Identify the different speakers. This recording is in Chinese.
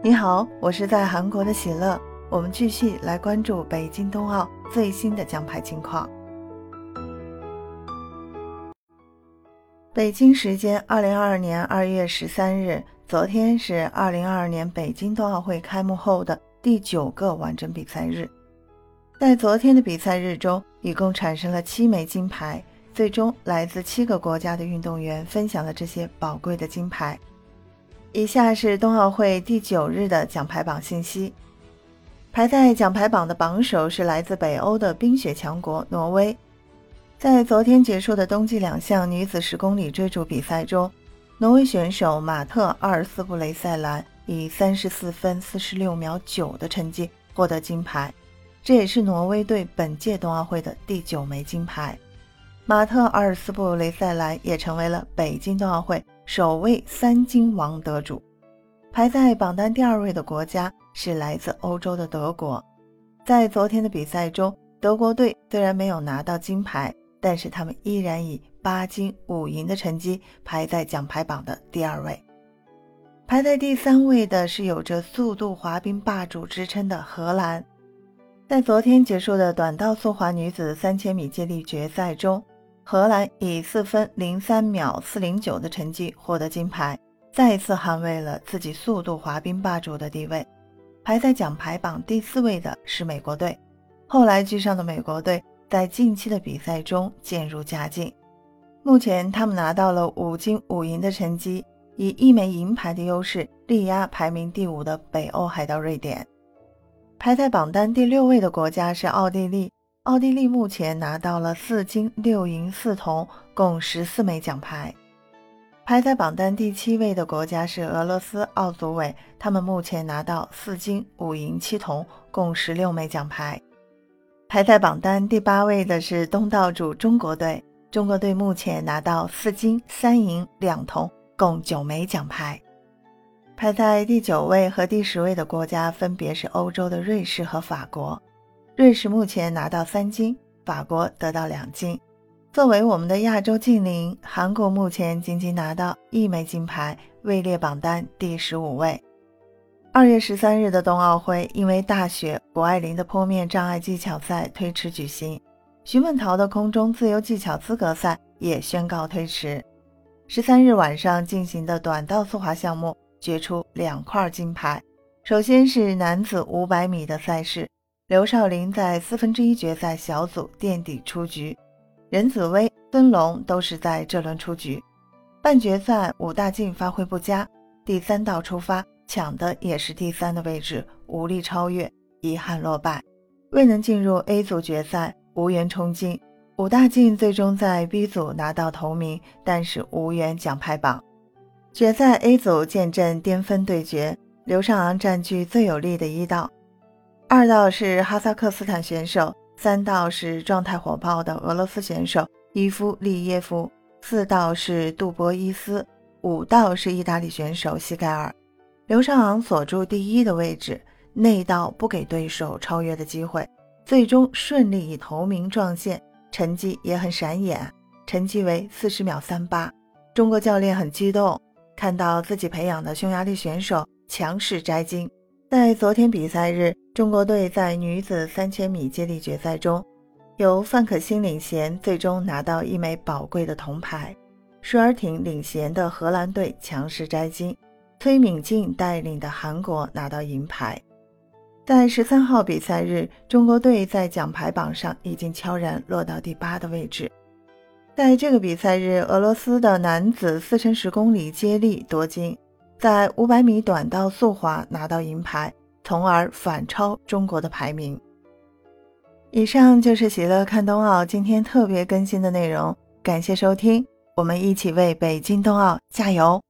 Speaker 1: 你好，我是在韩国的喜乐。我们继续来关注北京冬奥最新的奖牌情况。北京时间二零二二年二月十三日，昨天是二零二二年北京冬奥会开幕后的第九个完整比赛日。在昨天的比赛日中，一共产生了七枚金牌，最终来自七个国家的运动员分享了这些宝贵的金牌。以下是冬奥会第九日的奖牌榜信息。排在奖牌榜的榜首是来自北欧的冰雪强国挪威。在昨天结束的冬季两项女子十公里追逐比赛中，挪威选手马特·阿尔斯布雷塞兰以三十四分四十六秒九的成绩获得金牌，这也是挪威队本届冬奥会的第九枚金牌。马特·阿尔斯布雷塞兰也成为了北京冬奥会。首位三金王得主，排在榜单第二位的国家是来自欧洲的德国。在昨天的比赛中，德国队虽然没有拿到金牌，但是他们依然以八金五银的成绩排在奖牌榜的第二位。排在第三位的是有着速度滑冰霸主之称的荷兰。在昨天结束的短道速滑女子三千米接力决赛中。荷兰以四分零三秒四零九的成绩获得金牌，再一次捍卫了自己速度滑冰霸主的地位。排在奖牌榜第四位的是美国队，后来居上的美国队在近期的比赛中渐入佳境。目前他们拿到了五金五银的成绩，以一枚银牌的优势力压排名第五的北欧海盗瑞典。排在榜单第六位的国家是奥地利。奥地利目前拿到了四金六银四铜，共十四枚奖牌。排在榜单第七位的国家是俄罗斯奥组委，他们目前拿到四金五银七铜，共十六枚奖牌。排在榜单第八位的是东道主中国队，中国队目前拿到四金三银两铜，共九枚奖牌。排在第九位和第十位的国家分别是欧洲的瑞士和法国。瑞士目前拿到三金，法国得到两金。作为我们的亚洲近邻，韩国目前仅仅拿到一枚金牌，位列榜单第十五位。二月十三日的冬奥会因为大雪，谷爱凌的坡面障碍技巧赛推迟举行，徐梦桃的空中自由技巧资格赛也宣告推迟。十三日晚上进行的短道速滑项目决出两块金牌，首先是男子五百米的赛事。刘少林在四分之一决赛小组垫底出局，任子威、孙龙都是在这轮出局。半决赛武大靖发挥不佳，第三道出发抢的也是第三的位置，无力超越，遗憾落败，未能进入 A 组决赛，无缘冲金。武大靖最终在 B 组拿到头名，但是无缘奖牌榜。决赛 A 组见证巅峰对决，刘尚昂占据最有利的一道。二道是哈萨克斯坦选手，三道是状态火爆的俄罗斯选手伊夫利耶夫，四道是杜博伊斯，五道是意大利选手西盖尔。刘尚昂锁住第一的位置，内道不给对手超越的机会，最终顺利以头名撞线，成绩也很闪眼，成绩为四十秒三八。中国教练很激动，看到自己培养的匈牙利选手强势摘金。在昨天比赛日，中国队在女子三千米接力决赛中，由范可新领衔，最终拿到一枚宝贵的铜牌。舒尔廷领衔的荷兰队强势摘金，崔敏静带领的韩国拿到银牌。在十三号比赛日，中国队在奖牌榜上已经悄然落到第八的位置。在这个比赛日，俄罗斯的男子四乘十公里接力夺金。在五百米短道速滑拿到银牌，从而反超中国的排名。以上就是喜乐看冬奥今天特别更新的内容，感谢收听，我们一起为北京冬奥加油！